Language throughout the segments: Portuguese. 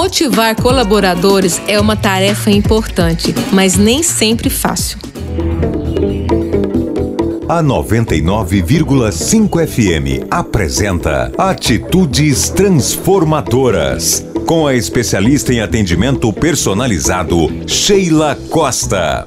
Motivar colaboradores é uma tarefa importante, mas nem sempre fácil. A 99,5 FM apresenta Atitudes Transformadoras. Com a especialista em atendimento personalizado, Sheila Costa.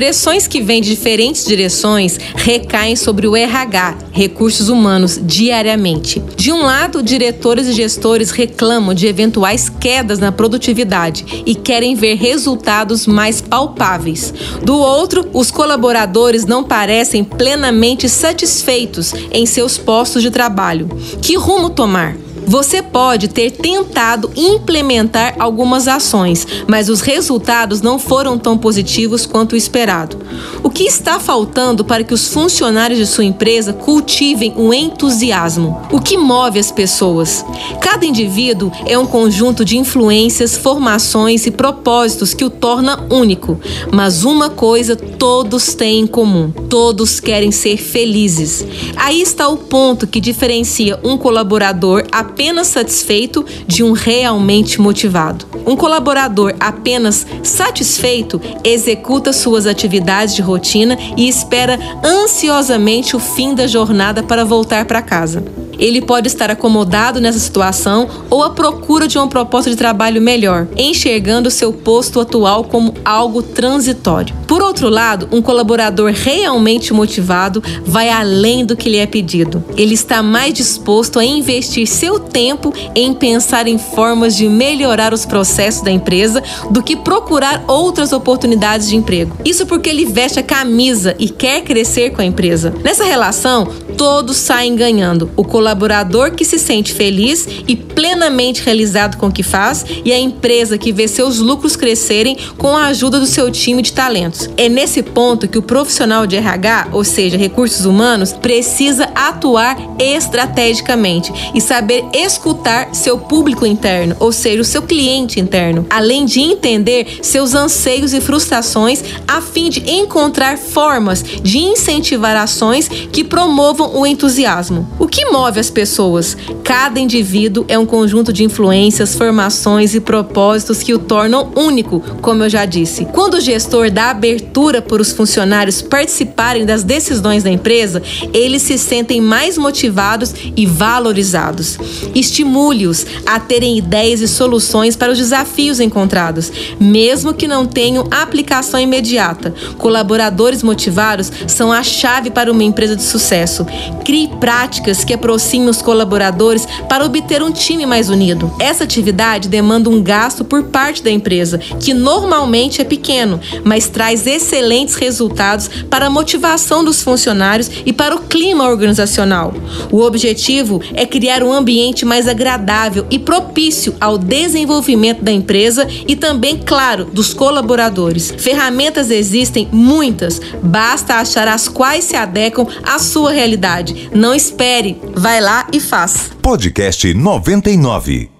Pressões que vêm de diferentes direções recaem sobre o RH, recursos humanos, diariamente. De um lado, diretores e gestores reclamam de eventuais quedas na produtividade e querem ver resultados mais palpáveis. Do outro, os colaboradores não parecem plenamente satisfeitos em seus postos de trabalho. Que rumo tomar? Você pode ter tentado implementar algumas ações, mas os resultados não foram tão positivos quanto esperado. O que está faltando para que os funcionários de sua empresa cultivem o entusiasmo? O que move as pessoas? Cada indivíduo é um conjunto de influências, formações e propósitos que o torna único, mas uma coisa todos têm em comum: todos querem ser felizes. Aí está o ponto que diferencia um colaborador apenas apenas satisfeito de um realmente motivado. Um colaborador apenas satisfeito executa suas atividades de rotina e espera ansiosamente o fim da jornada para voltar para casa. Ele pode estar acomodado nessa situação ou à procura de uma proposta de trabalho melhor, enxergando seu posto atual como algo transitório. Por outro lado, um colaborador realmente motivado vai além do que lhe é pedido. Ele está mais disposto a investir seu tempo em pensar em formas de melhorar os processos da empresa do que procurar outras oportunidades de emprego. Isso porque ele veste a camisa e quer crescer com a empresa. Nessa relação, todos saem ganhando. O colaborador que se sente feliz e plenamente realizado com o que faz e a empresa que vê seus lucros crescerem com a ajuda do seu time de talentos. É nesse ponto que o profissional de RH, ou seja, recursos humanos, precisa atuar estrategicamente e saber escutar seu público interno, ou seja, o seu cliente interno, além de entender seus anseios e frustrações a fim de encontrar formas de incentivar ações que promovam o entusiasmo. O que move as pessoas? Cada indivíduo é um conjunto de influências, formações e propósitos que o tornam único, como eu já disse. Quando o gestor dá abertura para os funcionários participarem das decisões da empresa, eles se sentem mais motivados e valorizados. Estimule-os a terem ideias e soluções para os desafios encontrados, mesmo que não tenham aplicação imediata. Colaboradores motivados são a chave para uma empresa de sucesso. Crie práticas que aproximem os colaboradores para obter um time mais unido. Essa atividade demanda um gasto por parte da empresa, que normalmente é pequeno, mas traz excelentes resultados para a motivação dos funcionários e para o clima organizacional. O objetivo é criar um ambiente mais agradável e propício ao desenvolvimento da empresa e também, claro, dos colaboradores. Ferramentas existem muitas, basta achar as quais se adequam à sua realidade. Não espere, vai lá e faz. Podcast 99.